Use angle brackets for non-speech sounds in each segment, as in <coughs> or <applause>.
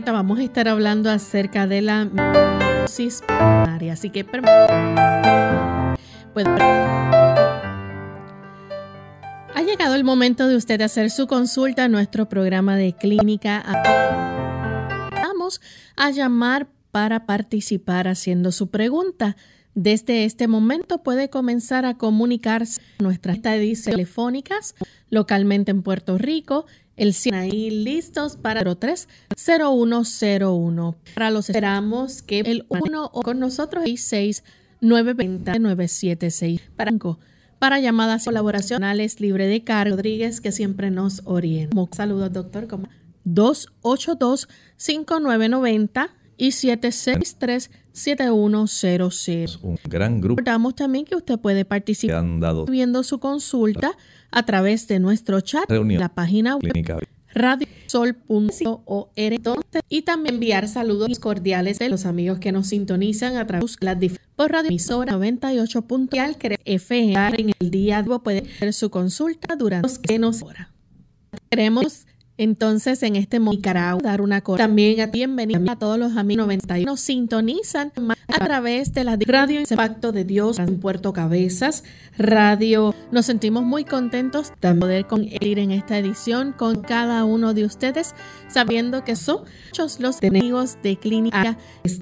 Vamos a estar hablando acerca de la Así que pues, ha llegado el momento de usted hacer su consulta a nuestro programa de clínica. Vamos a llamar para participar haciendo su pregunta. Desde este momento puede comenzar a comunicarse nuestras telefónicas localmente en Puerto Rico el 100 ahí listos para 030101. Para los esperamos que el 1 o con nosotros y 6 976 para, para llamadas colaboracionales libre de cargo Rodríguez que siempre nos orienta. Saludos doctor. 282 5990 y 763-7100. Un gran grupo. Recordamos también que usted puede participar viendo su consulta a través de nuestro chat, en la página web radiosol.org y también enviar saludos cordiales de los amigos que nos sintonizan a través de la por radio emisora 98. FM en el día puede hacer su consulta durante que nos hora. Queremos entonces, en este Nicaragua, dar una cosa. También a bienvenida a todos los amigos 91 nos sintonizan a través de la radio Impacto de Dios en Puerto Cabezas, radio. Nos sentimos muy contentos de poder ir en esta edición con cada uno de ustedes, sabiendo que son muchos los amigos de clínica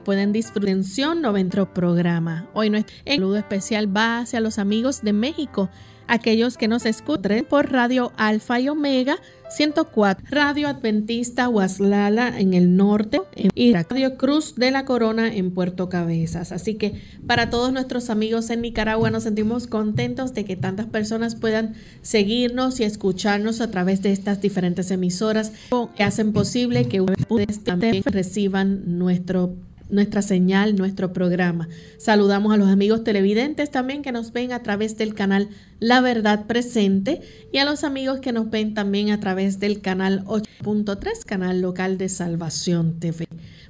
pueden disfrutar de nuestro programa. Hoy nuestro saludo especial va hacia los amigos de México aquellos que nos escuchen por Radio Alfa y Omega 104, Radio Adventista Huaslala en el norte y Radio Cruz de la Corona en Puerto Cabezas. Así que para todos nuestros amigos en Nicaragua nos sentimos contentos de que tantas personas puedan seguirnos y escucharnos a través de estas diferentes emisoras que hacen posible que ustedes también reciban nuestro nuestra señal, nuestro programa. Saludamos a los amigos televidentes también que nos ven a través del canal La Verdad Presente y a los amigos que nos ven también a través del canal 8.3, canal local de Salvación TV.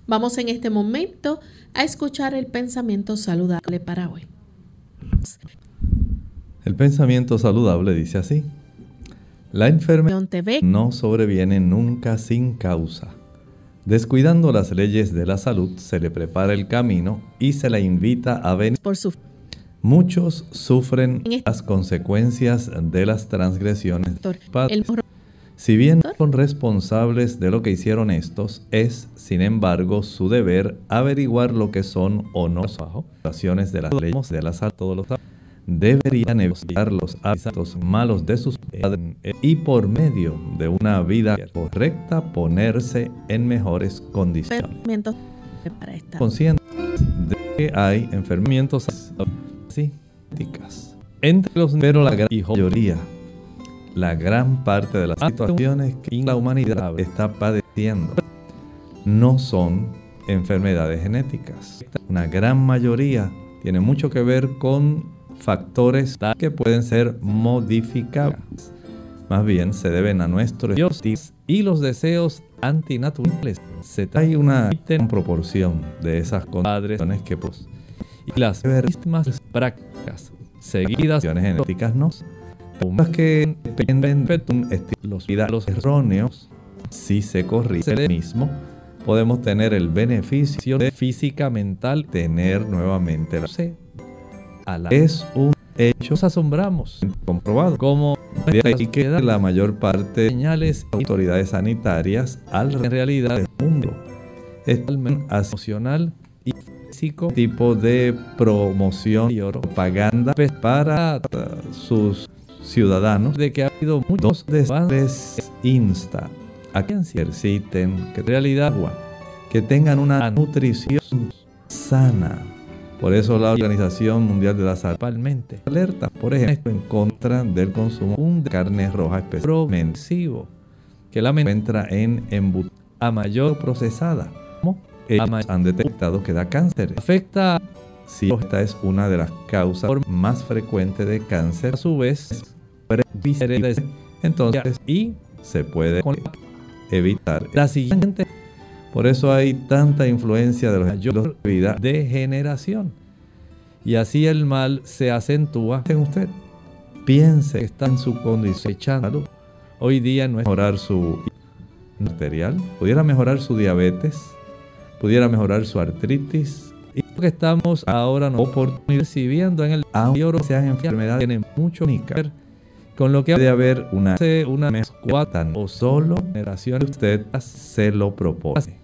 Vamos en este momento a escuchar el pensamiento saludable para hoy. El pensamiento saludable dice así. La enfermedad no sobreviene nunca sin causa Descuidando las leyes de la salud, se le prepara el camino y se le invita a venir. Por su... Muchos sufren las consecuencias de las transgresiones. Si bien son responsables de lo que hicieron estos, es, sin embargo, su deber averiguar lo que son o no violaciones de las leyes de la salud. Todos los deberían evitar los hábitos malos de sus padres y por medio de una vida correcta ponerse en mejores condiciones. Conscientes de que hay enfermientos psíquicas. Entre los pero la gran mayoría, la gran parte de las situaciones que la humanidad está padeciendo no son enfermedades genéticas. Una gran mayoría tiene mucho que ver con factores que pueden ser modificables. Más bien se deben a nuestro Dios y los deseos antinaturales. Se trae una proporción de esas condiciones que pues, y las mismas prácticas seguidas genéticas no que dependen de los los erróneos si se corrige el mismo podemos tener el beneficio de física mental tener nuevamente la es un hecho. Nos asombramos, comprobado, como Y queda la mayor parte de señales autoridades sanitarias al realidad del mundo. Es emocional y físico tipo de promoción y propaganda para sus ciudadanos de que ha habido muchos desastres insta a que ejerciten que en realidad que tengan una nutrición sana. Por eso la Organización Mundial de la Salud actualmente alerta, por ejemplo, en contra del consumo de carne roja especialmente que la encuentra en embutidos a mayor procesada. Como han detectado que da cáncer. Afecta si esta es una de las causas más frecuentes de cáncer, a su vez, entonces, y se puede evitar. La siguiente, por eso hay tanta influencia de los vida de generación. Y así el mal se acentúa en usted. Piense que está en su condición. Hoy día no es mejorar su arterial, pudiera mejorar su diabetes, pudiera mejorar su artritis. Y lo estamos ahora no recibiendo en el que sean enfermedades tienen mucho que con lo que puede haber una, una o solo generación usted se lo propone.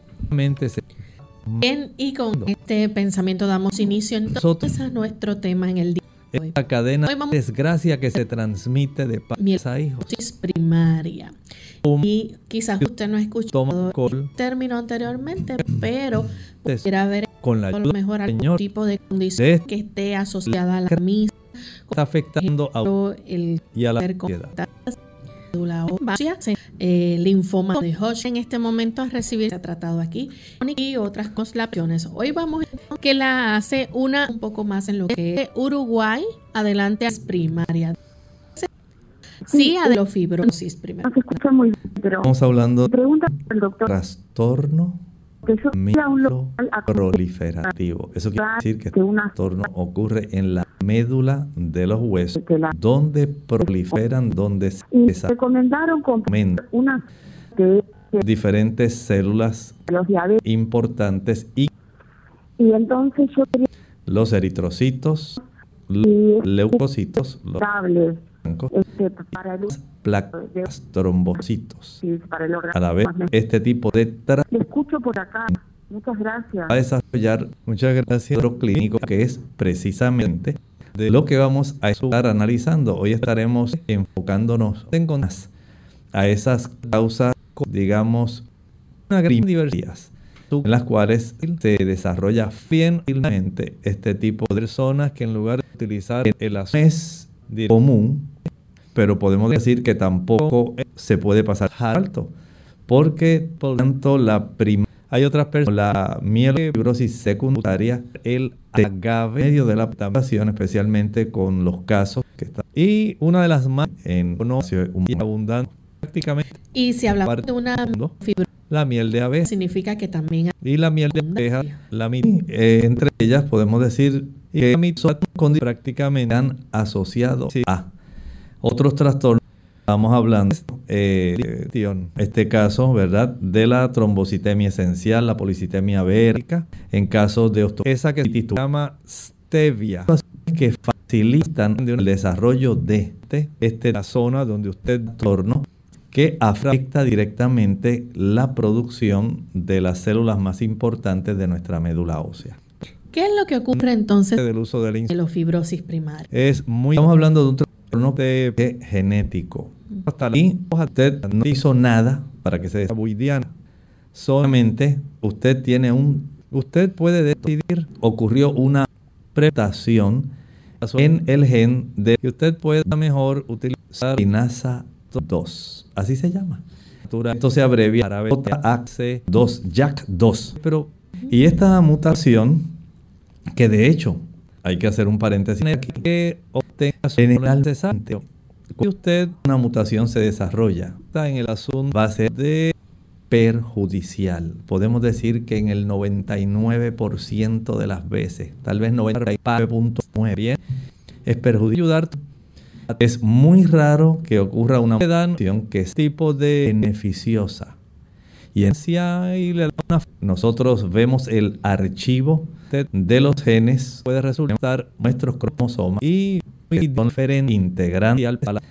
Bien, y con este pensamiento damos inicio entonces a nuestro tema en el día. De hoy. Esta cadena de desgracia que se transmite de padres a hijos. primaria. Y quizás usted no ha escuchado el término anteriormente, pero pudiera haber con la a lo mejor algún tipo de condición que esté asociada a la misma está afectando a el y a la sociedad. Eh, linfoma de Hodgkin en este momento a recibir se ha tratado aquí y otras constelaciones. Hoy vamos a que la hace una un poco más en lo que es Uruguay, adelante a primaria. Sí, a de los fibrosis primero. Estamos hablando de trastorno proliferativo. Eso quiere decir que este trastorno ocurre en la médula de los huesos, donde proliferan, donde se recomendaron una diferentes células importantes y, y entonces yo los eritrocitos, los leucocitos, los este, para placas, trombocitos. a la vez, este tipo de Le escucho por acá. Muchas gracias. A desarrollar, muchas gracias, otro clínico que es precisamente de lo que vamos a estar analizando. Hoy estaremos enfocándonos en a esas causas, digamos, una gran diversidad en las cuales se desarrolla fielmente este tipo de personas que en lugar de utilizar el es común, pero podemos decir que tampoco se puede pasar alto, porque por tanto la prima hay otras personas, la mielofibrosis secundaria, el agave medio de la adaptación, especialmente con los casos que están. Y una de las más en abundante prácticamente. Y si hablamos de una fibrosis, la miel de abeja. Significa que también Y la miel de abeja, la eh, entre ellas podemos decir que prácticamente han asociado a otros trastornos. Estamos hablando, eh, este caso, ¿verdad? De la trombocitemia esencial, la policitemia vérica, en casos de esa que se llama stevia, que facilitan el desarrollo de este, este la zona donde usted torno que afecta directamente la producción de las células más importantes de nuestra médula ósea. ¿Qué es lo que ocurre entonces del uso de la fibrosis primaria? Es muy, estamos hablando de un trastorno genético hasta ahí usted no hizo nada para que se desarrolle Solamente usted tiene un, usted puede decidir, ocurrió una preparación en el gen de que usted pueda mejor utilizar kinasa 2. Así se llama. Esto se abrevia árabe JAC2, JAK2. Pero, y esta mutación, que de hecho, hay que hacer un paréntesis aquí, que obtenga general cesante cuando usted una mutación se desarrolla, está en el asunto va a ser de perjudicial. Podemos decir que en el 99% de las veces, tal vez 99.9 bien, es perjudicial. Es muy raro que ocurra una mutación que es tipo de beneficiosa. Y en nosotros vemos el archivo de los genes, puede resultar nuestros cromosomas y diferente integrante al paladar.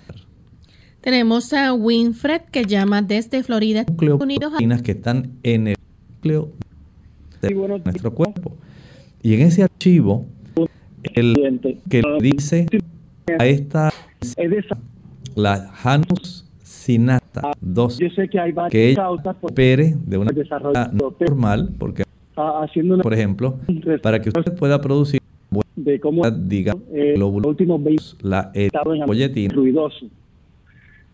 Tenemos a Winfred que llama desde Florida, Estados Unidos, que están en el núcleo de nuestro cuerpo. Y en ese archivo, el que dice a esta la Janus sinata 2 que ella opere de una manera normal porque por ejemplo para que usted pueda producir de cómo diga eh, los últimos 20 la eritropoyetina ruidoso.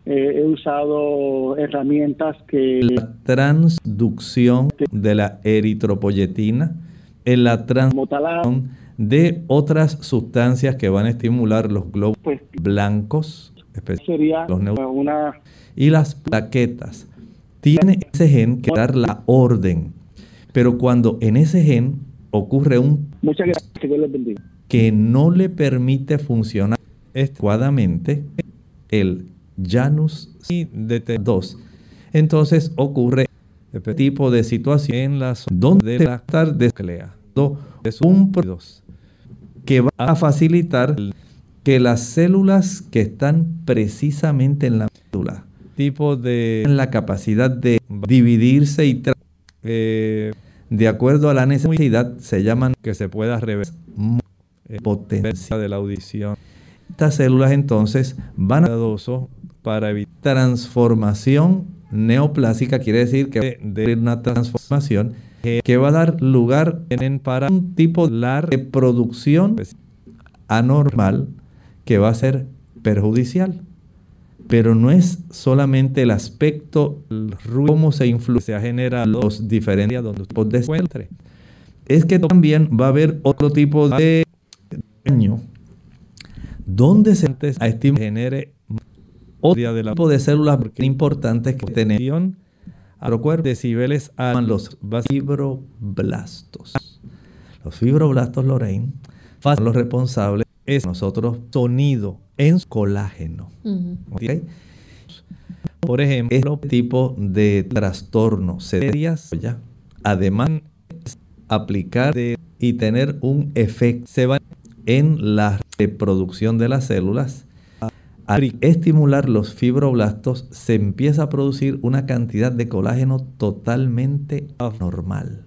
Eh, he usado herramientas que la transducción de la eritropoyetina en la transmutación de otras sustancias que van a estimular los glóbulos pues, blancos, sería los una... y las plaquetas. Tiene ese gen que dar la orden, pero cuando en ese gen ocurre un Muchas gracias, que no le permite funcionar adecuadamente el Janus DT2, entonces ocurre este tipo de situación en las donde la estar es un que va a facilitar que las células que están precisamente en la célula, tipo de la capacidad de dividirse y eh, de acuerdo a la necesidad, se llaman que se pueda reversar potencia de la audición. Estas células entonces van a para evitar transformación neoplásica, quiere decir que de una transformación que va a dar lugar en, para un tipo de producción anormal que va a ser perjudicial. Pero no es solamente el aspecto, el cómo se influye, genera los diferentes donde usted encuentre. Es que también va a haber otro tipo de daño donde se a genere otro tipo de células importantes que tienen a cuerpo decibeles a los fibroblastos. Los fibroblastos, Lorraine, son los responsables es nosotros sonido en colágeno. Por ejemplo, tipo de trastorno serias, además aplicar y tener un efecto se va en la reproducción de las células al estimular los fibroblastos se empieza a producir una cantidad de colágeno totalmente anormal.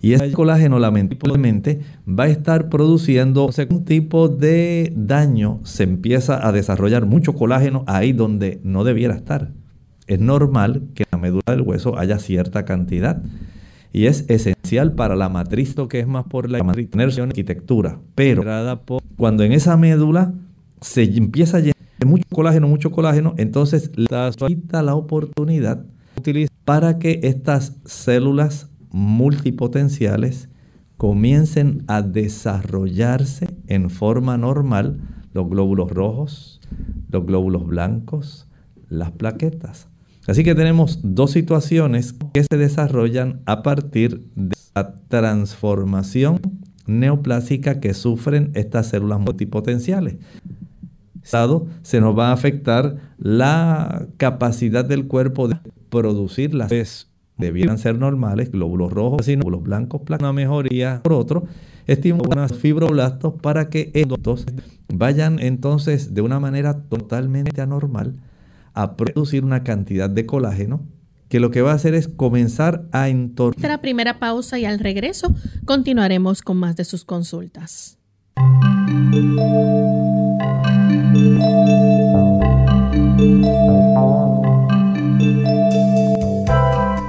Y ese colágeno lamentablemente va a estar produciendo un tipo de daño, se empieza a desarrollar mucho colágeno ahí donde no debiera estar. Es normal que en la médula del hueso haya cierta cantidad y es esencial para la matriz, que es más por la matriz de arquitectura. Pero cuando en esa médula se empieza a llenar mucho colágeno, mucho colágeno, entonces la quita la oportunidad para que estas células multipotenciales comiencen a desarrollarse en forma normal los glóbulos rojos, los glóbulos blancos, las plaquetas. Así que tenemos dos situaciones que se desarrollan a partir de la transformación neoplásica que sufren estas células multipotenciales se nos va a afectar la capacidad del cuerpo de producir las debieran ser normales, glóbulos rojos, y glóbulos blancos, una mejoría por otro, estimulan fibroblastos para que estos vayan entonces de una manera totalmente anormal a producir una cantidad de colágeno que lo que va a hacer es comenzar a entornar. La primera pausa y al regreso continuaremos con más de sus consultas.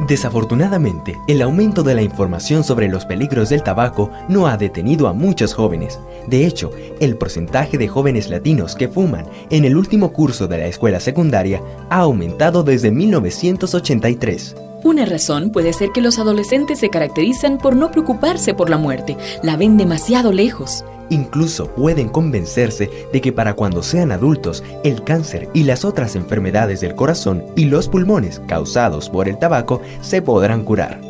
Desafortunadamente, el aumento de la información sobre los peligros del tabaco no ha detenido a muchos jóvenes. De hecho, el porcentaje de jóvenes latinos que fuman en el último curso de la escuela secundaria ha aumentado desde 1983. Una razón puede ser que los adolescentes se caracterizan por no preocuparse por la muerte, la ven demasiado lejos. Incluso pueden convencerse de que para cuando sean adultos, el cáncer y las otras enfermedades del corazón y los pulmones causados por el tabaco se podrán curar.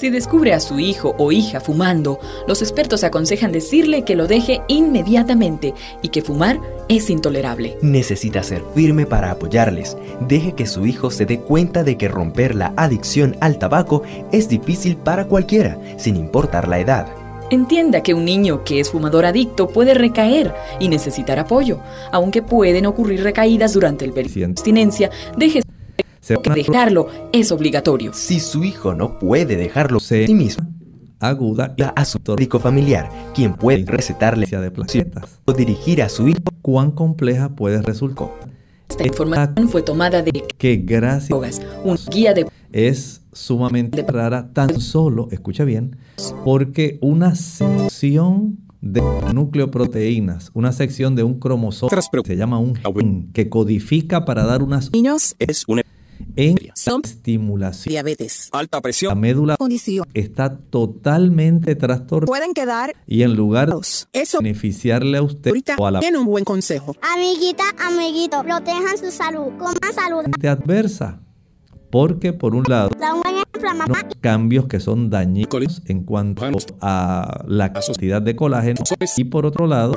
Si descubre a su hijo o hija fumando, los expertos aconsejan decirle que lo deje inmediatamente y que fumar es intolerable. Necesita ser firme para apoyarles. Deje que su hijo se dé cuenta de que romper la adicción al tabaco es difícil para cualquiera, sin importar la edad. Entienda que un niño que es fumador adicto puede recaer y necesitar apoyo, aunque pueden ocurrir recaídas durante el periodo de abstinencia. Deje que dejarlo es obligatorio. Si su hijo no puede dejarlo a sí mismo, aguda a su médico familiar, quien puede recetarle de placetas o dirigir a su hijo. ¿Cuán compleja puede resultar? Esta información fue tomada de que gracias un guía de es sumamente rara tan solo, escucha bien, porque una sección de nucleoproteínas, una sección de un cromosoma se llama un gen que codifica para dar unas niños es una en estimulación. Diabetes, alta presión, la médula condición está totalmente trastornada. Pueden quedar y en lugar de eso beneficiarle a usted o a la tiene un buen consejo. Amiguita, amiguito, protejan su salud, coman salud. adversa. Porque por un lado, no cambios que son dañinos en cuanto a la cantidad de colágeno y por otro lado,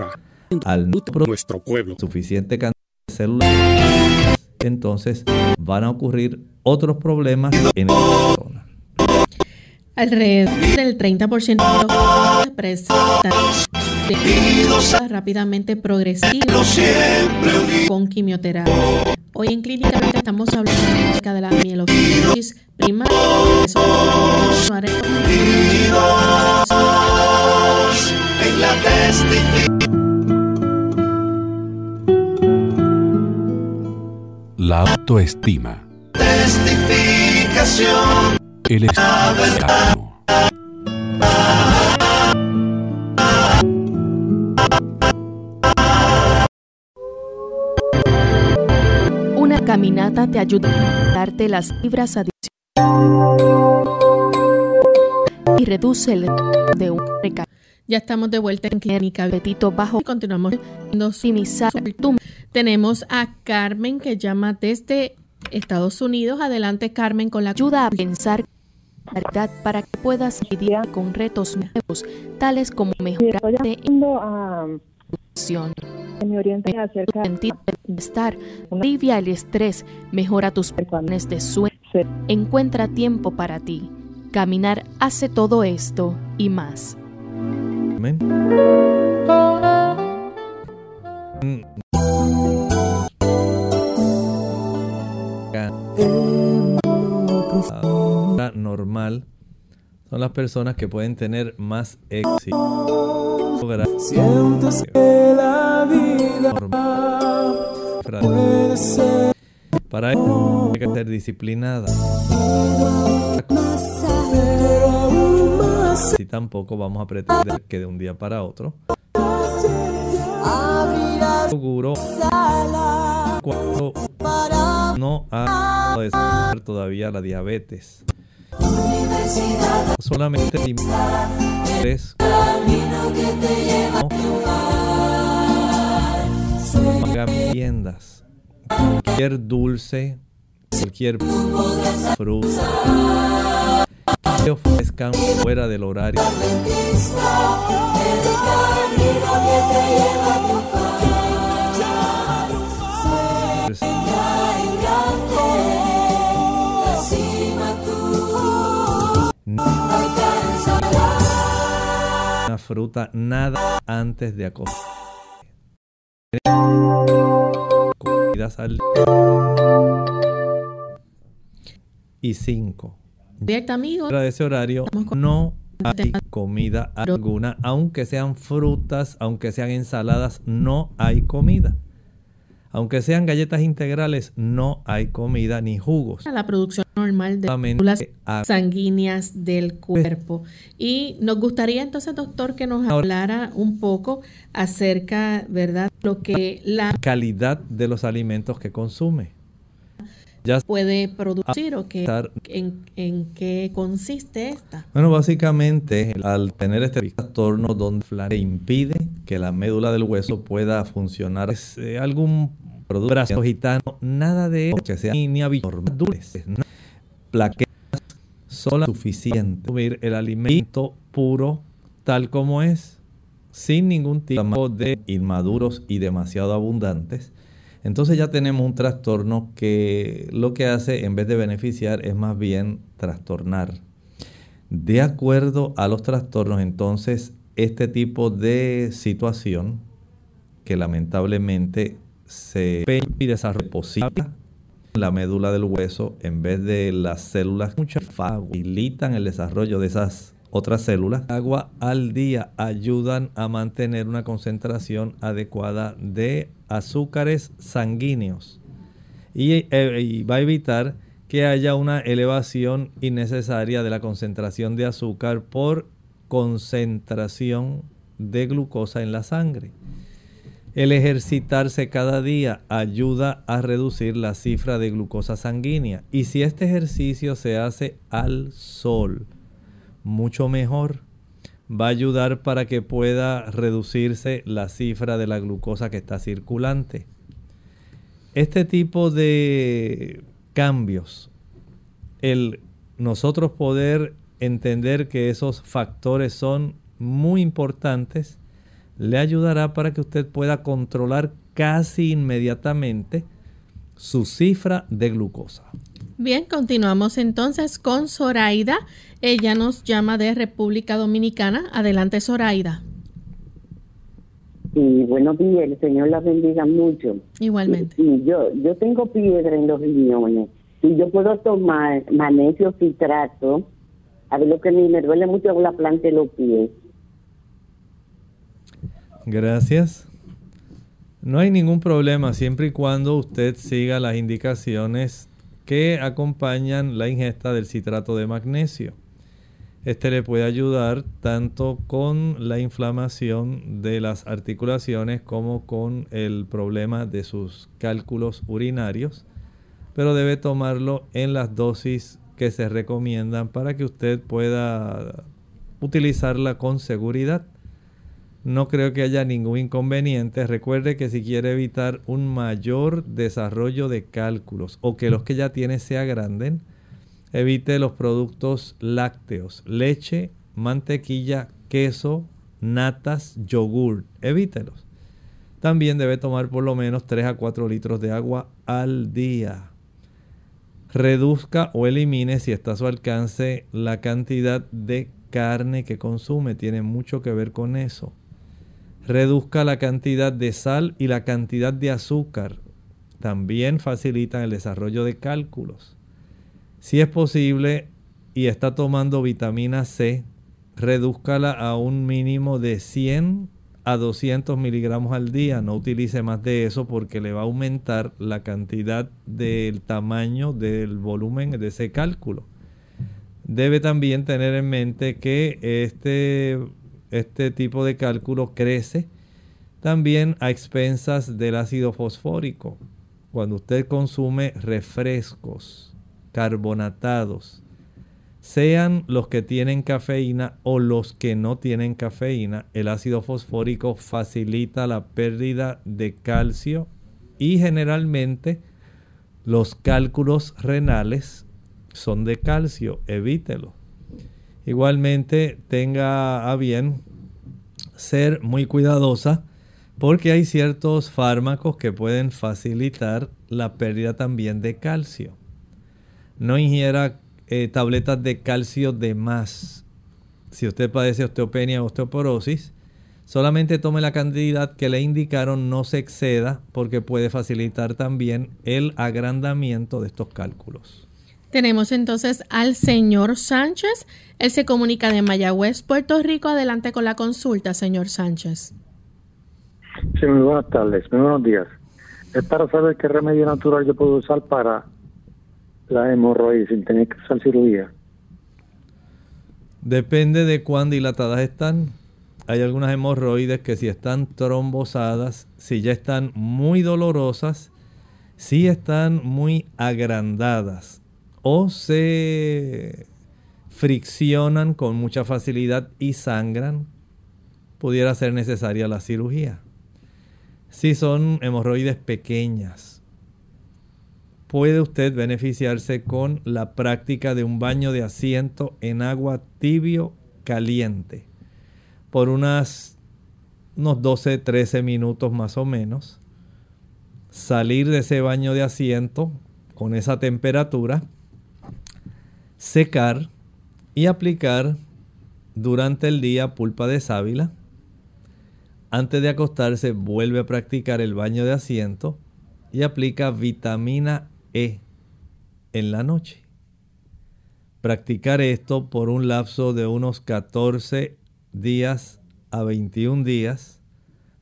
al nuestro pueblo suficiente cantidad de células entonces van a ocurrir otros problemas en la persona. Alrededor del 30% de los presentan rápidamente progresivos con quimioterapia. Hoy en Clínica estamos hablando acerca de la mielosis la autoestima. Testificación. El estado. Una caminata te ayuda a darte las fibras adicionales y reduce el de un recaída. Ya estamos de vuelta en Clínica Betito Bajo y continuamos optimizar Tenemos a Carmen que llama desde Estados Unidos. Adelante Carmen con la ayuda a pensar para que puedas lidiar con retos nuevos, tales como mejorar de me orienté acerca de bienestar, alivia el estrés, mejora tus planes de sueño, encuentra tiempo para ti. Caminar hace todo esto y más. Normal son las personas que pueden tener más éxito. Sientes que la vida Para eso hay que ser disciplinada. Si tampoco vamos a pretender que de un día para otro. Seguro cuando no ha todavía la diabetes. Solamente tres viandas. Cualquier dulce, cualquier fruta que ofrezcan fuera del horario. Fruta nada antes de acostar. Y cinco. Fuera de ese horario no hay comida alguna, aunque sean frutas, aunque sean ensaladas, no hay comida. Aunque sean galletas integrales, no hay comida ni jugos. La producción normal de células sanguíneas del cuerpo. Y nos gustaría entonces, doctor, que nos hablara un poco acerca, ¿verdad?, lo que la calidad de los alimentos que consume. Ya puede producir o que, en, en, qué consiste esta? Bueno, básicamente al tener este trastorno donde impide que la médula del hueso pueda funcionar, es eh, algún producto gitano, nada de eso que sea ni, ni dulces, plaquetas son suficientes. Consumir el alimento puro tal como es, sin ningún tipo de inmaduros y demasiado abundantes. Entonces ya tenemos un trastorno que lo que hace en vez de beneficiar es más bien trastornar. De acuerdo a los trastornos, entonces este tipo de situación que lamentablemente se y desarrolla la médula del hueso en vez de las células muchas facilitan el desarrollo de esas otras células. Agua al día ayudan a mantener una concentración adecuada de azúcares sanguíneos y, eh, y va a evitar que haya una elevación innecesaria de la concentración de azúcar por concentración de glucosa en la sangre. El ejercitarse cada día ayuda a reducir la cifra de glucosa sanguínea y si este ejercicio se hace al sol, mucho mejor. Va a ayudar para que pueda reducirse la cifra de la glucosa que está circulante. Este tipo de cambios, el nosotros poder entender que esos factores son muy importantes, le ayudará para que usted pueda controlar casi inmediatamente su cifra de glucosa. Bien, continuamos entonces con Zoraida. Ella nos llama de República Dominicana. Adelante, Zoraida. Y buenos días, el Señor la bendiga mucho. Igualmente. Y, yo, yo tengo piedra en los riñones y yo puedo tomar magnesio citrato. A ver, lo que me, me duele mucho la planta de los pies. Gracias. No hay ningún problema siempre y cuando usted siga las indicaciones que acompañan la ingesta del citrato de magnesio. Este le puede ayudar tanto con la inflamación de las articulaciones como con el problema de sus cálculos urinarios, pero debe tomarlo en las dosis que se recomiendan para que usted pueda utilizarla con seguridad no creo que haya ningún inconveniente. Recuerde que si quiere evitar un mayor desarrollo de cálculos o que los que ya tiene se agranden, evite los productos lácteos, leche, mantequilla, queso, natas, yogur. Evítelos. También debe tomar por lo menos 3 a 4 litros de agua al día. Reduzca o elimine, si está a su alcance, la cantidad de carne que consume. Tiene mucho que ver con eso reduzca la cantidad de sal y la cantidad de azúcar. También facilitan el desarrollo de cálculos. Si es posible y está tomando vitamina C, redúzcala a un mínimo de 100 a 200 miligramos al día. No utilice más de eso porque le va a aumentar la cantidad del tamaño del volumen de ese cálculo. Debe también tener en mente que este este tipo de cálculo crece también a expensas del ácido fosfórico. Cuando usted consume refrescos carbonatados, sean los que tienen cafeína o los que no tienen cafeína, el ácido fosfórico facilita la pérdida de calcio y generalmente los cálculos renales son de calcio, evítelo. Igualmente tenga a bien ser muy cuidadosa porque hay ciertos fármacos que pueden facilitar la pérdida también de calcio. No ingiera eh, tabletas de calcio de más. Si usted padece osteopenia o osteoporosis, solamente tome la cantidad que le indicaron, no se exceda porque puede facilitar también el agrandamiento de estos cálculos. Tenemos entonces al señor Sánchez. Él se comunica de Mayagüez, Puerto Rico. Adelante con la consulta, señor Sánchez. Sí, muy buenas tardes, muy buenos días. Es para saber qué remedio natural yo puedo usar para la hemorroides sin tener que usar cirugía. Depende de cuán dilatadas están. Hay algunas hemorroides que si están trombosadas, si ya están muy dolorosas, si están muy agrandadas o se friccionan con mucha facilidad y sangran, pudiera ser necesaria la cirugía. Si son hemorroides pequeñas, puede usted beneficiarse con la práctica de un baño de asiento en agua tibio caliente por unas, unos 12, 13 minutos más o menos. Salir de ese baño de asiento con esa temperatura secar y aplicar durante el día pulpa de sábila. Antes de acostarse vuelve a practicar el baño de asiento y aplica vitamina E en la noche. Practicar esto por un lapso de unos 14 días a 21 días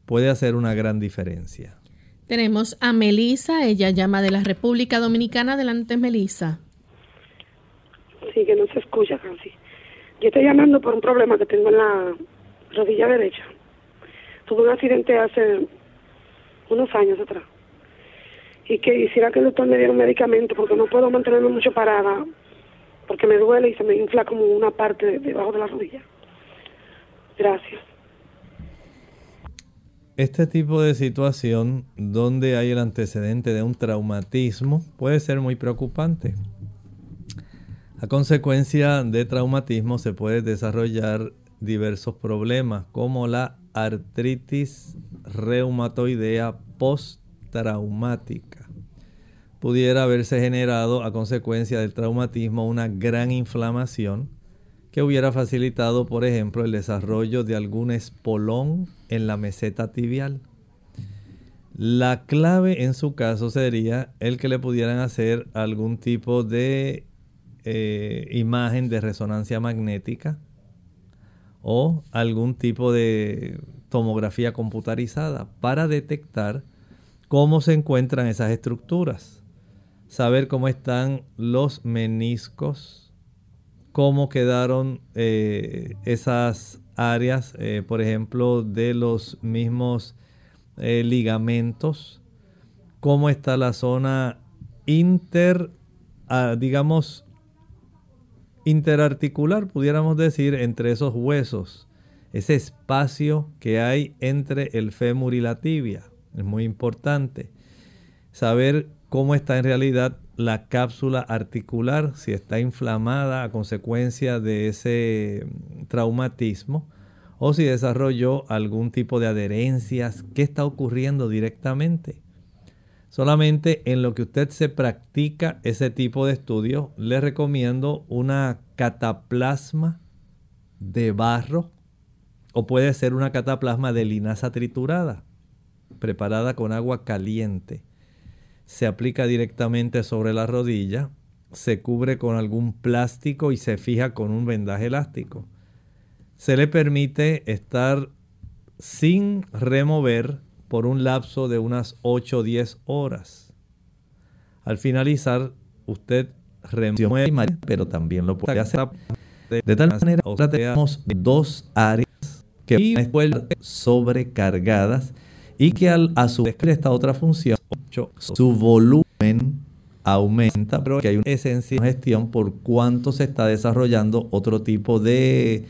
puede hacer una gran diferencia. Tenemos a Melisa, ella llama de la República Dominicana. Adelante, Melisa. Sí, que no se escucha casi. Yo estoy llamando por un problema que tengo en la rodilla derecha. Tuve un accidente hace unos años atrás. Y que quisiera que el doctor me diera un medicamento porque no puedo mantenerme mucho parada porque me duele y se me infla como una parte debajo de la rodilla. Gracias. Este tipo de situación donde hay el antecedente de un traumatismo puede ser muy preocupante. A consecuencia de traumatismo se puede desarrollar diversos problemas como la artritis reumatoidea postraumática. Pudiera haberse generado a consecuencia del traumatismo una gran inflamación que hubiera facilitado, por ejemplo, el desarrollo de algún espolón en la meseta tibial. La clave en su caso sería el que le pudieran hacer algún tipo de eh, imagen de resonancia magnética o algún tipo de tomografía computarizada para detectar cómo se encuentran esas estructuras, saber cómo están los meniscos, cómo quedaron eh, esas áreas, eh, por ejemplo, de los mismos ligamentos, cómo está la zona inter, ah, digamos, interarticular, pudiéramos decir, entre esos huesos, ese espacio que hay entre el fémur y la tibia. Es muy importante saber cómo está en realidad la cápsula articular, si está inflamada a consecuencia de ese traumatismo o si desarrolló algún tipo de adherencias, qué está ocurriendo directamente. Solamente en lo que usted se practica ese tipo de estudio, le recomiendo una cataplasma de barro o puede ser una cataplasma de linaza triturada, preparada con agua caliente. Se aplica directamente sobre la rodilla, se cubre con algún plástico y se fija con un vendaje elástico. Se le permite estar sin remover por un lapso de unas 8 o 10 horas. Al finalizar, usted remueve, pero también lo puede hacer de tal manera que tenemos dos áreas que pueden sobrecargadas y que a su vez esta otra función, su volumen aumenta, pero que hay una esencia de gestión por cuánto se está desarrollando otro tipo de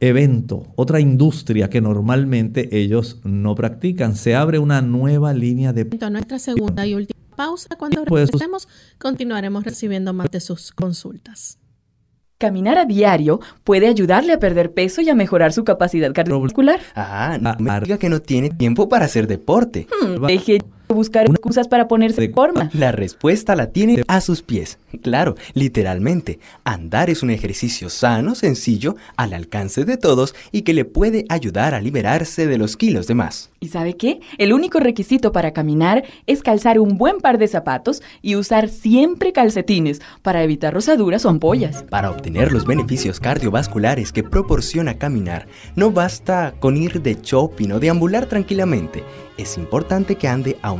evento, otra industria que normalmente ellos no practican. Se abre una nueva línea de... Nuestra segunda y última pausa. Cuando regresemos, continuaremos recibiendo más de sus consultas. Caminar a diario puede ayudarle a perder peso y a mejorar su capacidad cardiovascular. Ah, no me diga que no tiene tiempo para hacer deporte. Hmm, deje buscar excusas para ponerse de forma. La respuesta la tiene a sus pies. Claro, literalmente. Andar es un ejercicio sano, sencillo, al alcance de todos y que le puede ayudar a liberarse de los kilos de más. ¿Y sabe qué? El único requisito para caminar es calzar un buen par de zapatos y usar siempre calcetines para evitar rosaduras o ampollas. Para obtener los beneficios cardiovasculares que proporciona caminar, no basta con ir de shopping o deambular tranquilamente. Es importante que ande a un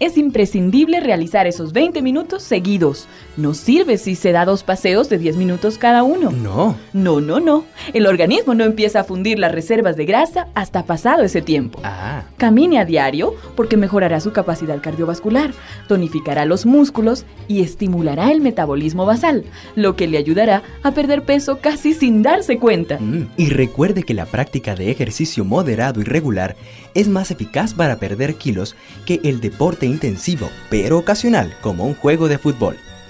es imprescindible realizar esos 20 minutos seguidos. No sirve si se da dos paseos de 10 minutos cada uno. No. No, no, no. El organismo no empieza a fundir las reservas de grasa hasta pasado ese tiempo. Ah. Camine a diario porque mejorará su capacidad cardiovascular, tonificará los músculos y estimulará el metabolismo basal, lo que le ayudará a perder peso casi sin darse cuenta. Mm, y recuerde que la práctica de ejercicio moderado y regular es más eficaz para perder kilos que el deporte intensivo, pero ocasional, como un juego de fútbol.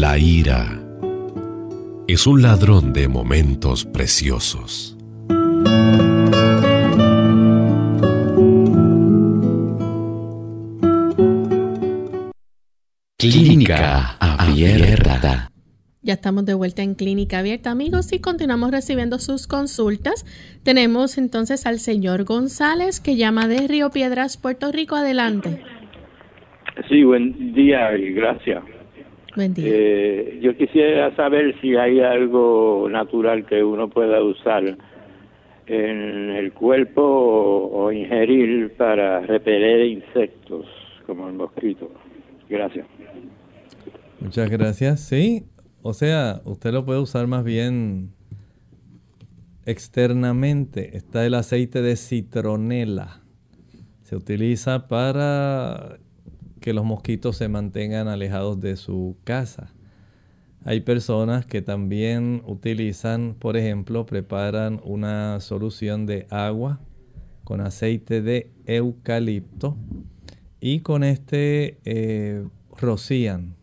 La ira es un ladrón de momentos preciosos. Clínica Abierta. Ya estamos de vuelta en Clínica Abierta, amigos, y continuamos recibiendo sus consultas. Tenemos entonces al señor González que llama de Río Piedras, Puerto Rico. Adelante. Sí, buen día y gracias. Buen día. Eh, yo quisiera saber si hay algo natural que uno pueda usar en el cuerpo o, o ingerir para repeler insectos como el mosquito. Gracias. Muchas gracias. Sí, o sea, usted lo puede usar más bien externamente. Está el aceite de citronela. Se utiliza para que los mosquitos se mantengan alejados de su casa. Hay personas que también utilizan, por ejemplo, preparan una solución de agua con aceite de eucalipto y con este eh, rocían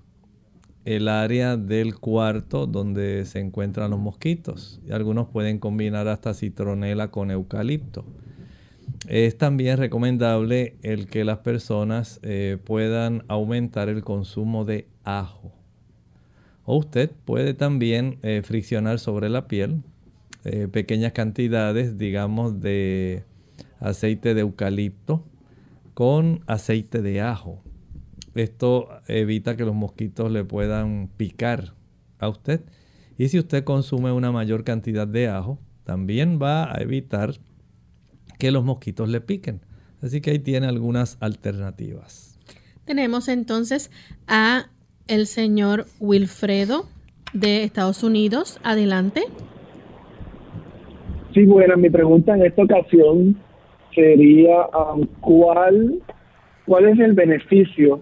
el área del cuarto donde se encuentran los mosquitos. Algunos pueden combinar hasta citronela con eucalipto. Es también recomendable el que las personas eh, puedan aumentar el consumo de ajo. O usted puede también eh, friccionar sobre la piel eh, pequeñas cantidades, digamos, de aceite de eucalipto con aceite de ajo. Esto evita que los mosquitos le puedan picar a usted. Y si usted consume una mayor cantidad de ajo, también va a evitar que los mosquitos le piquen. Así que ahí tiene algunas alternativas. Tenemos entonces a el señor Wilfredo de Estados Unidos. Adelante. Sí, bueno, mi pregunta en esta ocasión sería um, cuál cuál es el beneficio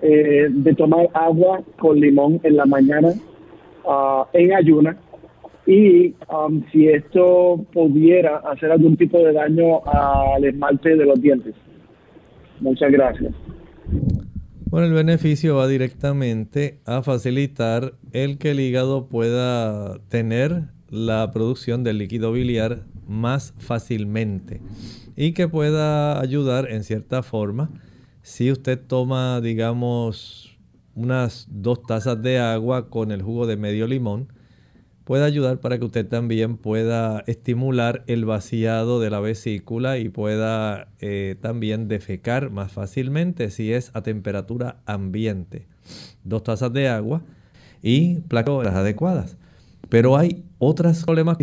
eh, de tomar agua con limón en la mañana uh, en ayuna y um, si esto pudiera hacer algún tipo de daño al esmalte de los dientes. Muchas gracias. Bueno, el beneficio va directamente a facilitar el que el hígado pueda tener la producción del líquido biliar más fácilmente y que pueda ayudar en cierta forma si usted toma, digamos, unas dos tazas de agua con el jugo de medio limón, puede ayudar para que usted también pueda estimular el vaciado de la vesícula y pueda eh, también defecar más fácilmente si es a temperatura ambiente. Dos tazas de agua y placas adecuadas. Pero hay otras problemas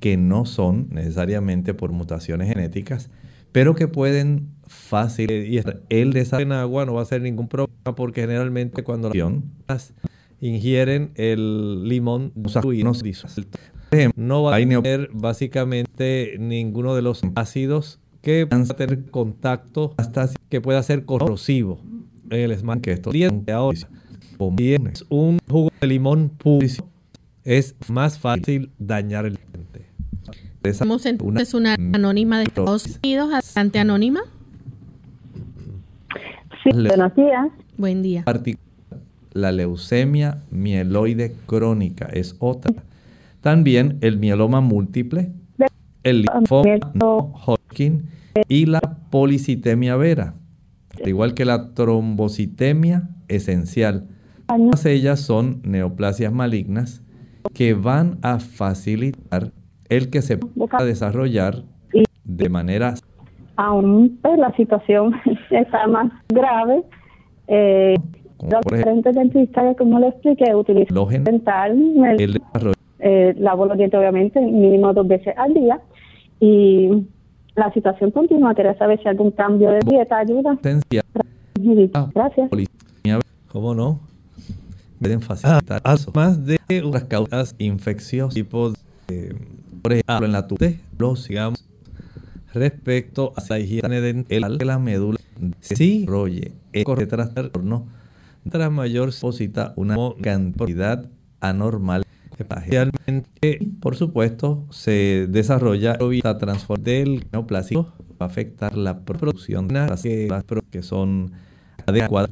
que no son necesariamente por mutaciones genéticas, pero que pueden fácil y el desagüe en agua no va a ser ningún problema porque generalmente cuando las ingieren el limón no se disuelve. No va a tener básicamente ninguno de los ácidos que van a tener contacto hasta que pueda ser corrosivo el esmalte que esto ahora es un jugo de limón puro es más fácil dañar el diente. Tenemos entonces una anónima de Estados Unidos, adelante anónima. Sí, buenos días. Buen día. La leucemia mieloide crónica es otra. También el mieloma múltiple, el linfoma no Hodgkin y la policitemia vera, al igual que la trombocitemia esencial. Todas ellas son neoplasias malignas que van a facilitar el que se pueda desarrollar de manera... Aún la situación <laughs> está más grave. Eh, los diferentes dentistas, como le expliqué, utilizan dental, el, eh, lavo los dientes obviamente mínimo dos veces al día y la situación continúa. Quería saber si algún cambio de dieta ayuda. Gracias. ¿Cómo no? Pueden facilitar más de unas causas infecciosas, tipo de, por ejemplo, en la lo sigamos respecto a la higiene dental de la médula. Si roye el trastorno, tras mayor se deposita una cantidad anormal Especialmente, por supuesto, se desarrolla la transformación del neoplásico va a afectar la producción de las que son adecuadas.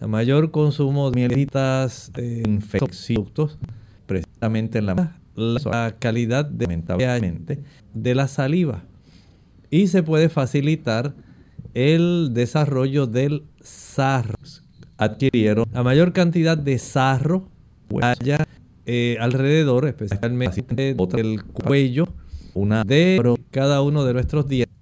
El mayor consumo de mielitas eh, infecciosas, precisamente en la, la calidad de, de la saliva. Y se puede facilitar el desarrollo del sarro. Adquirieron la mayor cantidad de sarro haya eh, alrededor, especialmente del cuello, una de cada uno de nuestros dientes.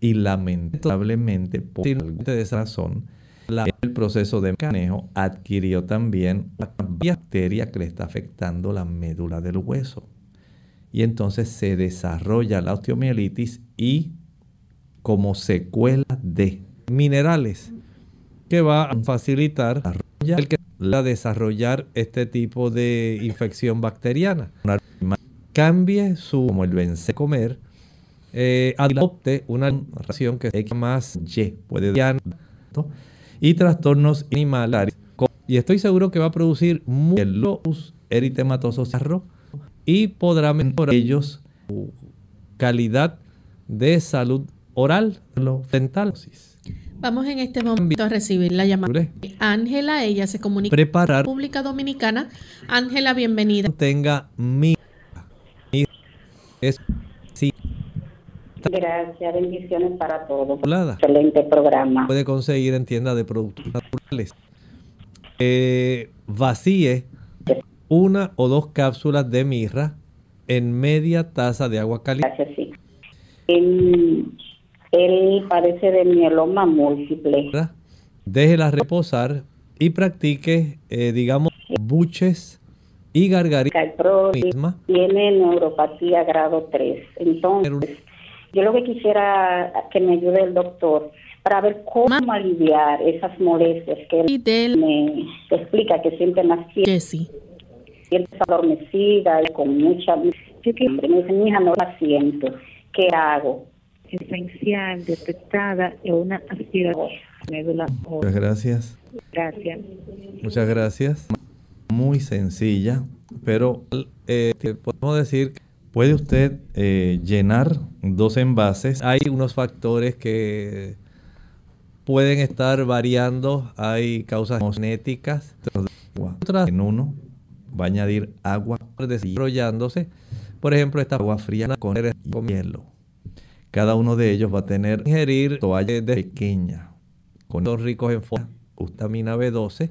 Y lamentablemente, por esa razón, el proceso de manejo adquirió también una bacteria que le está afectando la médula del hueso. Y entonces se desarrolla la osteomielitis y como secuela de minerales que va a facilitar el que a desarrollar este tipo de infección bacteriana. Cambie su, como el vence comer, eh, adopte una ración que sea más Y, puede y trastornos animales. Y estoy seguro que va a producir muchos eritematosos y podrá mejorar ellos su calidad de salud oral, dental. Vamos en este momento a recibir la llamada de Ángela. Ella se comunica Preparar. República Dominicana. Ángela, bienvenida. Tenga mi. Es, sí. Gracias, bendiciones para todos. Excelente programa. Puede conseguir en tiendas de productos naturales. Eh, vacíe una o dos cápsulas de mirra en media taza de agua caliente. Gracias, sí. Él padece de mieloma múltiple. Déjela reposar y practique, eh, digamos, buches y gargaritas. Tiene neuropatía grado 3. Entonces, yo lo que quisiera que me ayude el doctor para ver cómo aliviar esas molestias que él me explica que siente más Jessie. Siente adormecida y con mucha... Me dice, mi hija, no la siento. ¿Qué hago? Esencial detectada en una aspiración médula Muchas gracias. Gracias. Muchas gracias. Muy sencilla, pero eh, podemos decir que puede usted eh, llenar dos envases. Hay unos factores que pueden estar variando. Hay causas genéticas. Otras en uno va a añadir agua desarrollándose. Por ejemplo, esta agua fría con hielo cada uno de ellos va a tener que ingerir toallas pequeñas con los ricos en vitamina B12,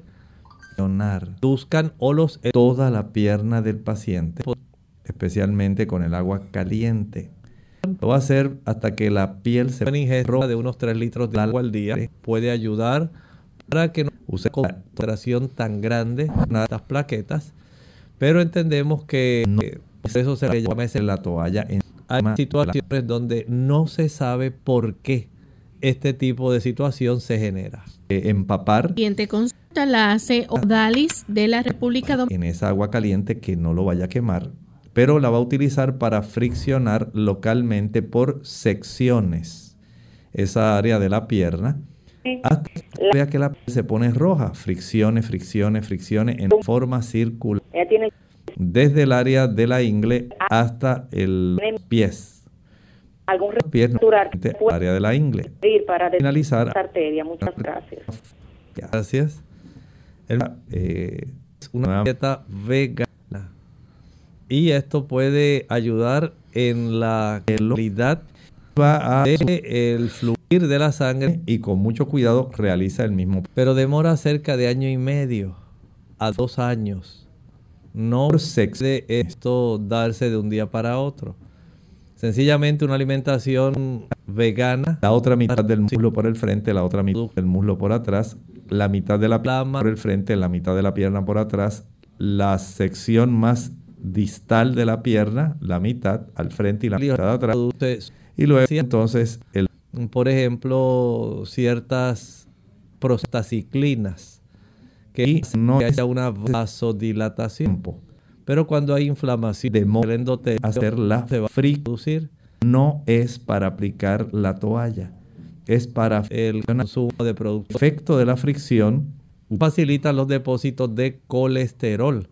buscan o los toda la pierna del paciente, especialmente con el agua caliente. Lo va a hacer hasta que la piel se ingiera de unos 3 litros de agua al día. Puede ayudar para que no use concentración tan grande de estas plaquetas, pero entendemos que eso se le llama la toalla en hay situaciones donde no se sabe por qué este tipo de situación se genera. Eh, empapar. Siguiente consulta la hace Odalis de la República Dominicana. En esa agua caliente que no lo vaya a quemar, pero la va a utilizar para friccionar localmente por secciones esa área de la pierna hasta que vea que la piel se pone roja. Fricciones, fricciones, fricciones en forma circular. tiene desde el área de la ingle hasta el pies. ¿Algún pies área de la ingle. Para finalizar. Arteria. Muchas gracias. Gracias. Eh, es una dieta vegana. Y esto puede ayudar en la calidad va a el fluir de la sangre y con mucho cuidado realiza el mismo. Pero demora cerca de año y medio a dos años no de esto darse de un día para otro. Sencillamente una alimentación vegana, la otra mitad del muslo por el frente, la otra mitad del muslo por atrás, la mitad de la plama por el frente, la mitad de la pierna por atrás, la sección más distal de la pierna, la mitad al frente y la mitad atrás. Y luego entonces, el, por ejemplo, ciertas prostaciclinas, que no haya una vasodilatación. Pero cuando hay inflamación de el endotelio, hacerla se va a producir, no es para aplicar la toalla, es para el consumo de productos. El efecto de la fricción facilita los depósitos de colesterol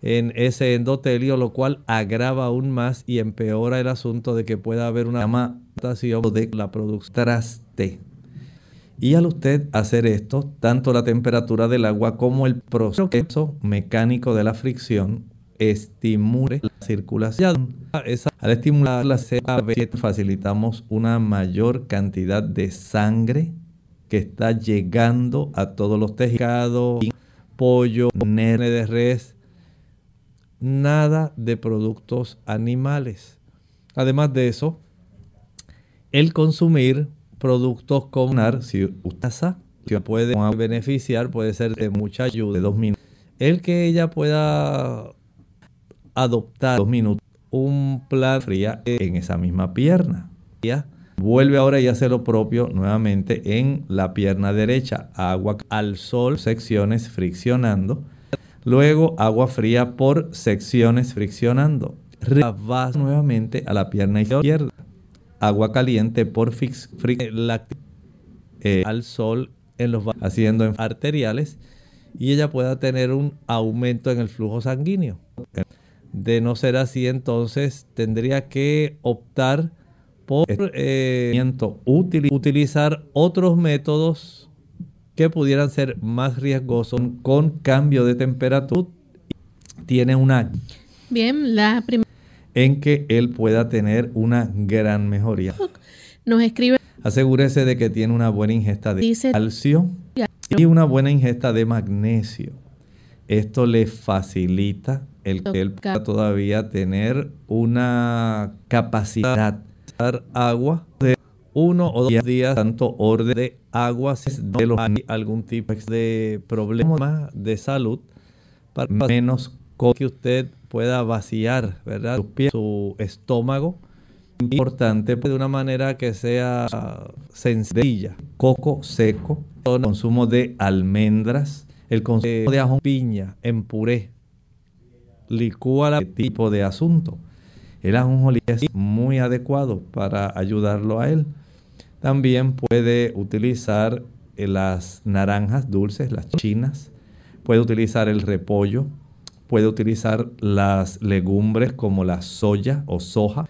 en ese endotelio, lo cual agrava aún más y empeora el asunto de que pueda haber una mutación de la producción traste. Y al usted hacer esto, tanto la temperatura del agua como el proceso mecánico de la fricción estimule la circulación. al estimular la CAB7 facilitamos una mayor cantidad de sangre que está llegando a todos los tejidos, pollo, nene de res, nada de productos animales. Además de eso, el consumir productos como si usted puede beneficiar, puede ser de mucha ayuda, de dos minutos. El que ella pueda adoptar dos minutos un plan fría en esa misma pierna. Vuelve ahora y hace lo propio nuevamente en la pierna derecha. Agua al sol, secciones friccionando. Luego agua fría por secciones friccionando. Vas nuevamente a la pierna izquierda. Agua caliente por fix, eh, al sol en los haciendo arteriales y ella pueda tener un aumento en el flujo sanguíneo. De no ser así, entonces tendría que optar por eh, utilizar otros métodos que pudieran ser más riesgosos con cambio de temperatura. Tiene una... Bien, la primera... En que él pueda tener una gran mejoría. Nos escribe... Asegúrese de que tiene una buena ingesta de calcio y una buena ingesta de magnesio. Esto le facilita el que él pueda todavía tener una capacidad de dar agua de uno o dos días, tanto orden de agua, de los, algún tipo de problema de salud, para menos que usted pueda vaciar, ¿verdad? Su, estómago. Importante de una manera que sea sencilla. Coco seco, consumo de almendras, el consumo de ajo piña en puré, licúa el tipo de asunto. El ajonjolí es muy adecuado para ayudarlo a él. También puede utilizar eh, las naranjas dulces, las chinas. Puede utilizar el repollo. Puede utilizar las legumbres como la soya o soja.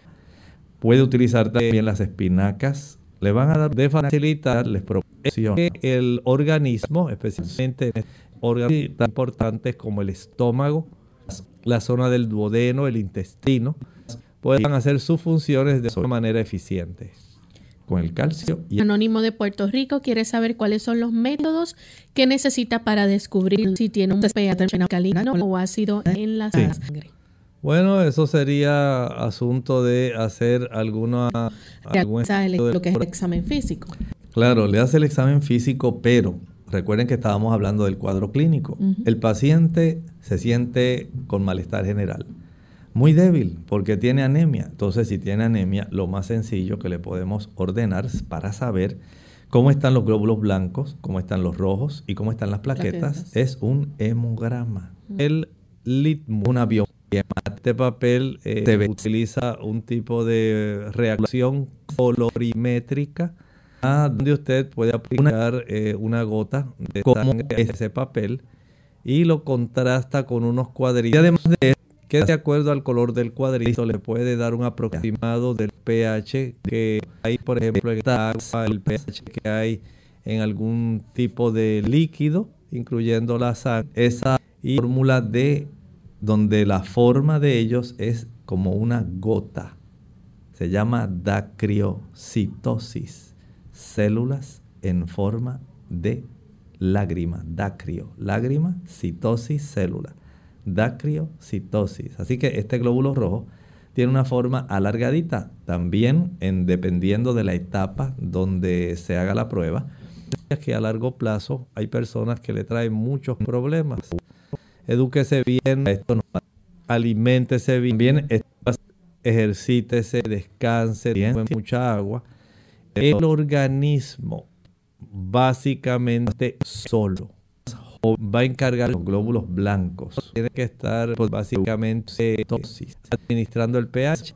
Puede utilizar también las espinacas. Le van a dar de facilitar, les que el organismo, especialmente órganos tan importantes como el estómago, la zona del duodeno, el intestino, puedan hacer sus funciones de una manera eficiente con el calcio. Y Anónimo de Puerto Rico quiere saber cuáles son los métodos que necesita para descubrir si tiene un pH alcalino o ácido en la sangre. Bueno, eso sería asunto de hacer alguna... Algún lo que es el examen físico. Claro, le hace el examen físico, pero recuerden que estábamos hablando del cuadro clínico. El paciente se siente con malestar general, muy débil porque tiene anemia. Entonces, si tiene anemia, lo más sencillo que le podemos ordenar para saber cómo están los glóbulos blancos, cómo están los rojos y cómo están las plaquetas, es un hemograma. El litmus, una biopsia. Este papel eh, se utiliza un tipo de reacción colorimétrica donde usted puede aplicar eh, una gota de sangre ese papel y lo contrasta con unos cuadritos. Y además de que de acuerdo al color del cuadrito le puede dar un aproximado del pH que hay, por ejemplo, esta agua, el pH que hay en algún tipo de líquido, incluyendo la sangre. Esa fórmula de donde la forma de ellos es como una gota. Se llama dacriocitosis células en forma de lágrima, dacrio, lágrima, citosis, célula, dacriocitosis. Así que este glóbulo rojo tiene una forma alargadita, también en, dependiendo de la etapa donde se haga la prueba, que a largo plazo hay personas que le traen muchos problemas. Edúquese bien, esto no, aliméntese bien, bien ejercítese, descanse, tiene mucha agua. El organismo básicamente solo va a encargar los glóbulos blancos. Tiene que estar pues, básicamente administrando el pH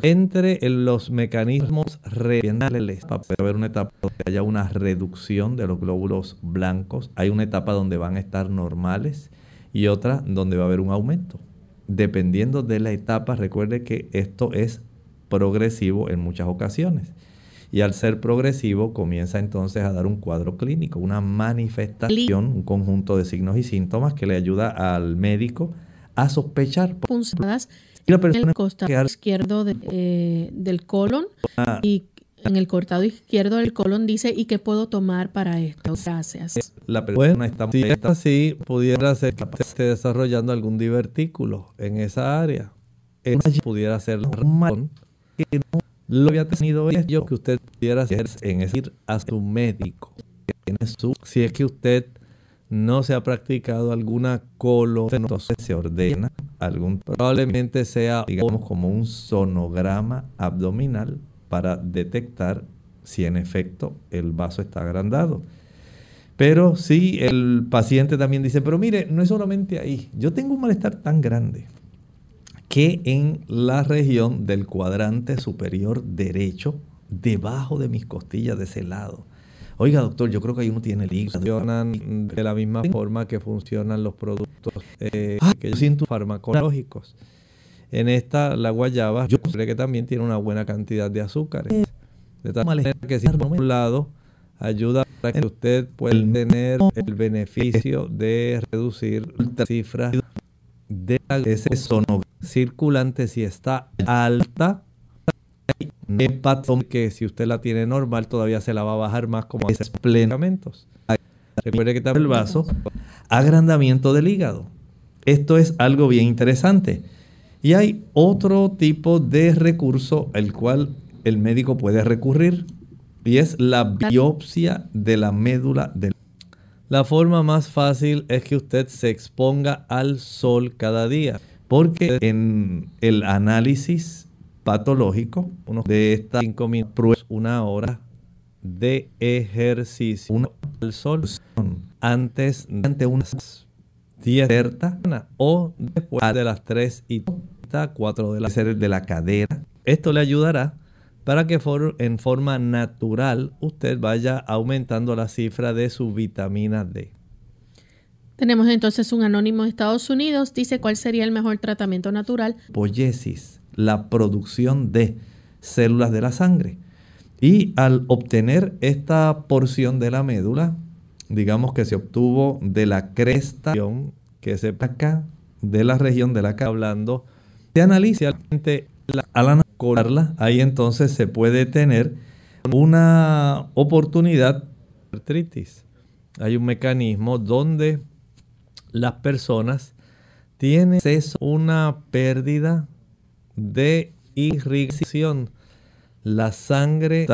entre los mecanismos renales para haber una etapa donde haya una reducción de los glóbulos blancos. Hay una etapa donde van a estar normales y otra donde va a haber un aumento. Dependiendo de la etapa, recuerde que esto es progresivo en muchas ocasiones y al ser progresivo comienza entonces a dar un cuadro clínico, una manifestación, un conjunto de signos y síntomas que le ayuda al médico a sospechar. Punzadas en el costado izquierdo eh, del colon ah. y en el cortado izquierdo del colon dice ¿y qué puedo tomar para esto? Gracias. La persona está, si está así, pudiera ser que esté desarrollando algún divertículo en esa área. pudiera ser un que no lo había tenido que usted pudiera hacer en ir a su médico. Si es que usted no se ha practicado alguna colon, entonces se ordena probablemente sea, digamos, como un sonograma abdominal para detectar si en efecto el vaso está agrandado. Pero si el paciente también dice, pero mire, no es solamente ahí, yo tengo un malestar tan grande que en la región del cuadrante superior derecho, debajo de mis costillas de ese lado. Oiga, doctor, yo creo que ahí uno tiene el hígado. Funcionan de la misma forma que funcionan los productos eh, que yo siento farmacológicos. En esta, la guayaba, yo creo que también tiene una buena cantidad de azúcares. De tal manera que si por un lado ayuda para que usted pueda tener el beneficio de reducir la cifra de ese sonograma circulante si está alta, que si usted la tiene normal todavía se la va a bajar más como esos plenamentos. Recuerde que también el vaso, agrandamiento del hígado. Esto es algo bien interesante. Y hay otro tipo de recurso al cual el médico puede recurrir y es la biopsia de la médula del la forma más fácil es que usted se exponga al sol cada día. Porque en el análisis patológico, uno de estas cinco minutos, una hora de ejercicio una al sol antes de unas 10 o después de las 3 y 4 de la, de la cadera. Esto le ayudará para que en forma natural usted vaya aumentando la cifra de su vitamina D. Tenemos entonces un anónimo de Estados Unidos. Dice cuál sería el mejor tratamiento natural. Poiesis, la producción de células de la sangre. Y al obtener esta porción de la médula, digamos que se obtuvo de la cresta que se acá, de la región de la que hablando, se analiza al anacolarla, ahí entonces se puede tener una oportunidad de artritis. Hay un mecanismo donde las personas tienen una pérdida de irrigación. La sangre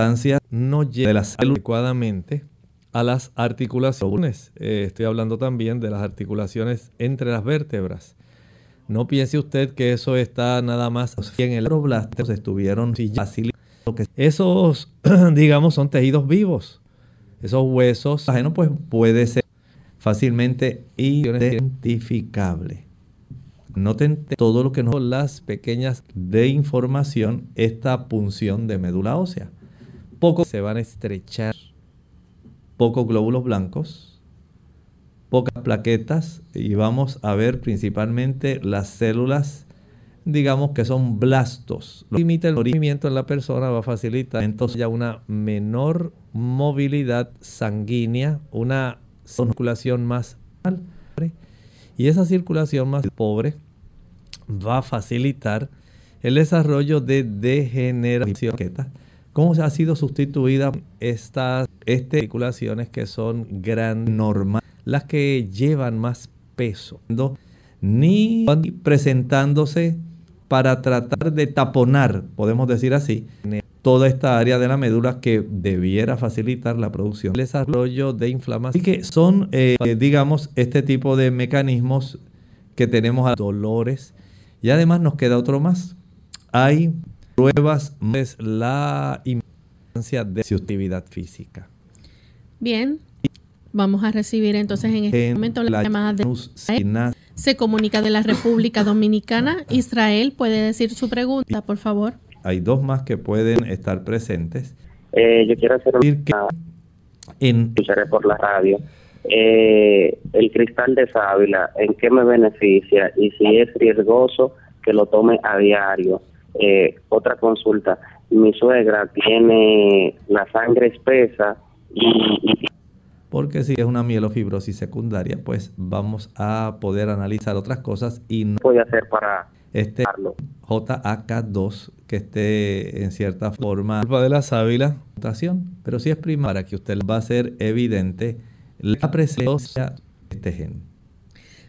no llega adecuadamente a las articulaciones. Eh, estoy hablando también de las articulaciones entre las vértebras. No piense usted que eso está nada más en el aeroblastos estuvieron esos <clears throat> digamos son tejidos vivos. Esos huesos ajeno pues puede ser fácilmente identificable. Noten todo lo que nos las pequeñas de información, esta punción de médula ósea. Poco se van a estrechar, pocos glóbulos blancos, pocas plaquetas y vamos a ver principalmente las células, digamos que son blastos. Lo limita el movimiento en la persona, va a facilitar entonces ya una menor movilidad sanguínea, una circulación más pobre y esa circulación más pobre va a facilitar el desarrollo de degeneración. ¿Cómo ha sido sustituida estas, estas que son gran normal, las que llevan más peso, ni presentándose para tratar de taponar, podemos decir así, toda esta área de la médula que debiera facilitar la producción, el desarrollo de inflamación. Así que son, eh, digamos, este tipo de mecanismos que tenemos a dolores. Y además nos queda otro más. hay pruebas es la importancia de su actividad física. Bien, vamos a recibir entonces en este momento la, llamada de Israel. Se comunica de la República <coughs> Dominicana. Israel puede decir su pregunta, por favor. Hay dos más que pueden estar presentes. Eh, yo quiero hacer una... En... Escucharé por la radio. Eh, el cristal de sábila, ¿en qué me beneficia? Y si es riesgoso que lo tome a diario. Eh, otra consulta, mi suegra tiene la sangre espesa y, porque si es una mielofibrosis secundaria, pues vamos a poder analizar otras cosas y no puede hacer para este JAK2 que esté en cierta forma culpa de la sábila mutación, pero si es prima para que usted va a ser evidente la presencia de este gen.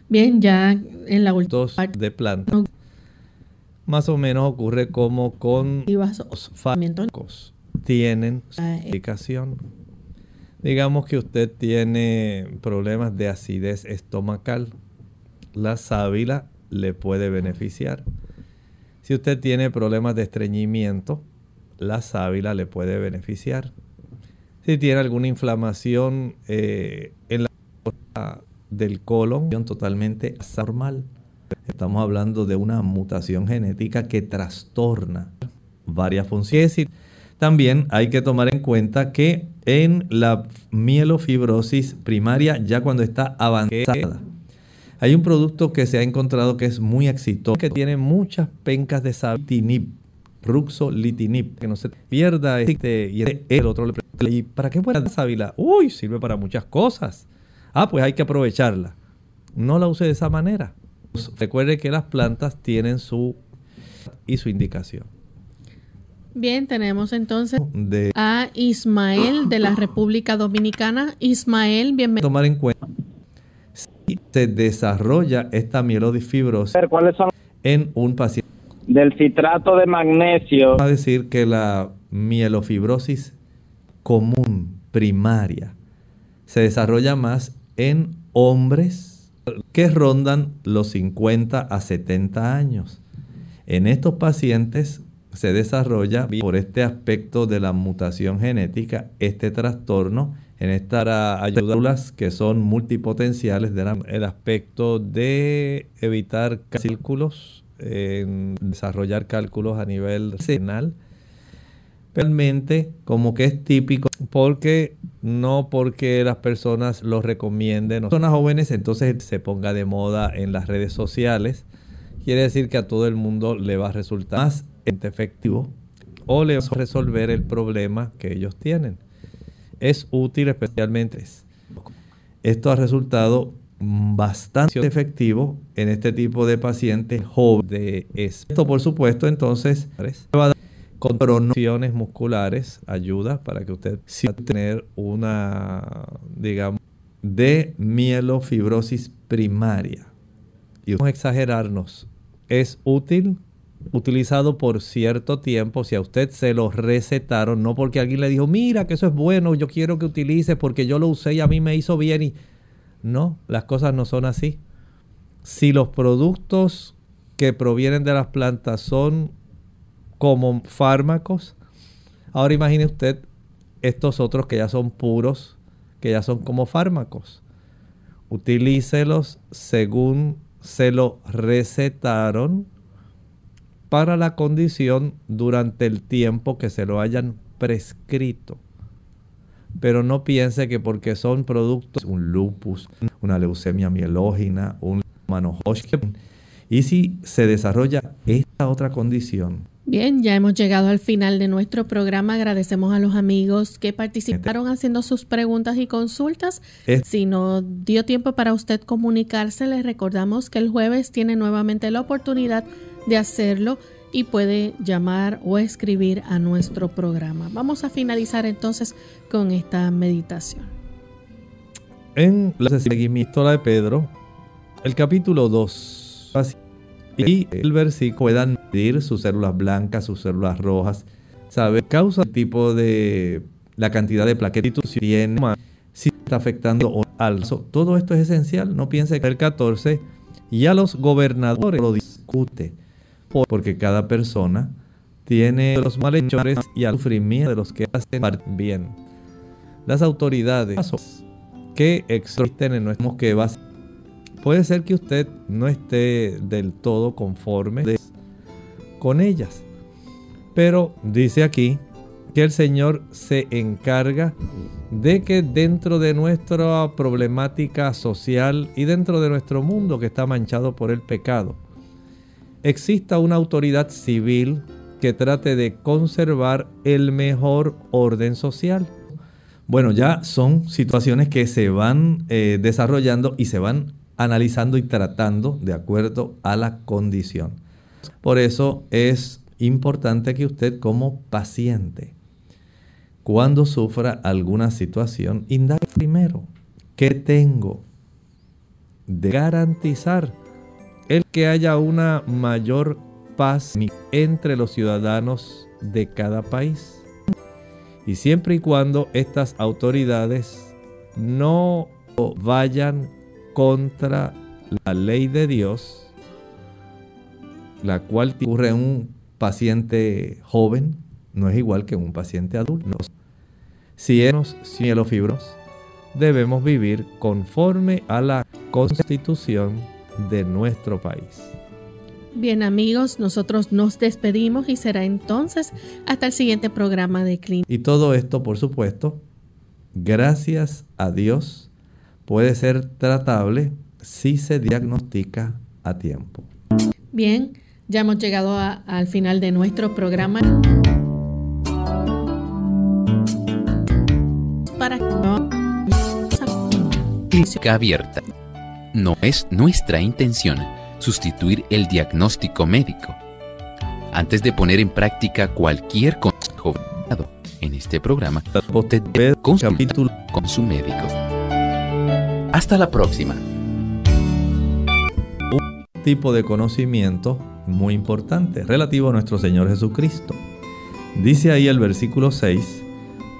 Bien, ya en la última parte de planta. Más o menos ocurre como con los fármacos. Tienen su aplicación. Digamos que usted tiene problemas de acidez estomacal, la sábila le puede beneficiar. Si usted tiene problemas de estreñimiento, la sábila le puede beneficiar. Si tiene alguna inflamación eh, en la del colon, totalmente anormal, Estamos hablando de una mutación genética que trastorna varias funciones. También hay que tomar en cuenta que en la mielofibrosis primaria, ya cuando está avanzada, hay un producto que se ha encontrado que es muy exitoso, que tiene muchas pencas de sabitinib, ruxolitinib, que no se pierda este y el otro le ¿y para qué buena sábila? Uy, sirve para muchas cosas. Ah, pues hay que aprovecharla. No la use de esa manera. Recuerde que las plantas tienen su y su indicación. Bien, tenemos entonces a Ismael de la República Dominicana. Ismael, bienvenido. Tomar en cuenta si se desarrolla esta mielodifibrosis ¿Cuáles son? en un paciente. Del citrato de magnesio. Va a decir que la mielofibrosis común, primaria, se desarrolla más en hombres que rondan los 50 a 70 años. En estos pacientes se desarrolla por este aspecto de la mutación genética este trastorno en estas ayudas que son multipotenciales del aspecto de evitar cálculos, desarrollar cálculos a nivel renal realmente como que es típico porque no porque las personas lo recomienden. Personas jóvenes entonces se ponga de moda en las redes sociales. Quiere decir que a todo el mundo le va a resultar más efectivo o le a resolver el problema que ellos tienen. Es útil especialmente. Esto ha resultado bastante efectivo en este tipo de pacientes jóvenes. Esto por supuesto entonces con pronociones musculares ayuda para que usted pueda tener una, digamos, de mielofibrosis primaria. Y vamos a exagerarnos. Es útil, utilizado por cierto tiempo, si a usted se lo recetaron, no porque alguien le dijo, mira que eso es bueno, yo quiero que utilice porque yo lo usé y a mí me hizo bien. Y... No, las cosas no son así. Si los productos que provienen de las plantas son como fármacos. Ahora imagine usted estos otros que ya son puros, que ya son como fármacos. Utilícelos según se lo recetaron para la condición durante el tiempo que se lo hayan prescrito. Pero no piense que porque son productos, un lupus, una leucemia mielógina, un mano y si se desarrolla esta otra condición, Bien, ya hemos llegado al final de nuestro programa. Agradecemos a los amigos que participaron haciendo sus preguntas y consultas. Si no dio tiempo para usted comunicarse, les recordamos que el jueves tiene nuevamente la oportunidad de hacerlo y puede llamar o escribir a nuestro programa. Vamos a finalizar entonces con esta meditación. En la seguimiento de Pedro, el capítulo 2 y el versículo puedan medir sus células blancas, sus células rojas, saber causa el tipo de la cantidad de plaquetas que tiene, si está afectando o alzo. Todo esto es esencial. No piense que el 14 ya los gobernadores lo discute. Porque cada persona tiene los malhechores y al sufrimiento de los que hacen bien. Las autoridades que existen en nuestro que va puede ser que usted no esté del todo conforme con ellas. Pero dice aquí que el Señor se encarga de que dentro de nuestra problemática social y dentro de nuestro mundo que está manchado por el pecado, exista una autoridad civil que trate de conservar el mejor orden social. Bueno, ya son situaciones que se van eh, desarrollando y se van analizando y tratando de acuerdo a la condición. Por eso es importante que usted como paciente, cuando sufra alguna situación, indague primero qué tengo de garantizar el que haya una mayor paz entre los ciudadanos de cada país. Y siempre y cuando estas autoridades no vayan contra la ley de Dios, la cual ocurre en un paciente joven, no es igual que en un paciente adulto. Si eres mielofibros, debemos vivir conforme a la constitución de nuestro país. Bien amigos, nosotros nos despedimos y será entonces hasta el siguiente programa de Clínica. Y todo esto, por supuesto, gracias a Dios, puede ser tratable si se diagnostica a tiempo. Bien, ya hemos llegado al final de nuestro programa. Para Clínica abierta. No es nuestra intención sustituir el diagnóstico médico. Antes de poner en práctica cualquier consejo en este programa, con su médico. Hasta la próxima. Un tipo de conocimiento muy importante relativo a nuestro Señor Jesucristo. Dice ahí el versículo 6,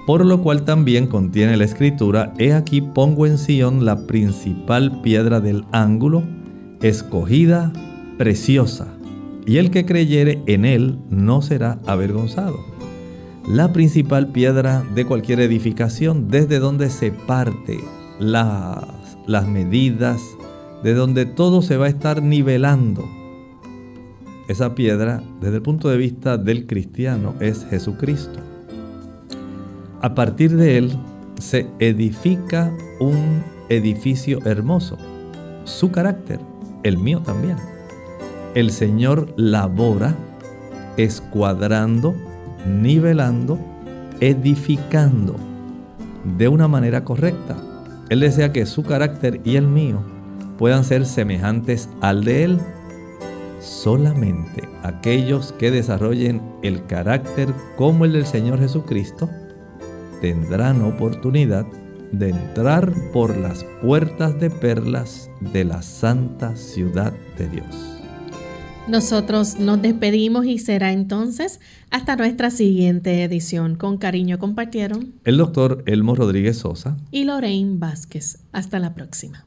por lo cual también contiene la escritura, he aquí pongo en Sion la principal piedra del ángulo, escogida, preciosa, y el que creyere en él no será avergonzado. La principal piedra de cualquier edificación, desde donde se parte las, las medidas, de donde todo se va a estar nivelando. Esa piedra, desde el punto de vista del cristiano, es Jesucristo. A partir de él se edifica un edificio hermoso. Su carácter, el mío también. El Señor labora escuadrando, nivelando, edificando de una manera correcta. Él desea que su carácter y el mío puedan ser semejantes al de Él. Solamente aquellos que desarrollen el carácter como el del Señor Jesucristo tendrán oportunidad de entrar por las puertas de perlas de la santa ciudad de Dios. Nosotros nos despedimos y será entonces hasta nuestra siguiente edición. Con cariño compartieron el doctor Elmo Rodríguez Sosa y Lorraine Vázquez. Hasta la próxima.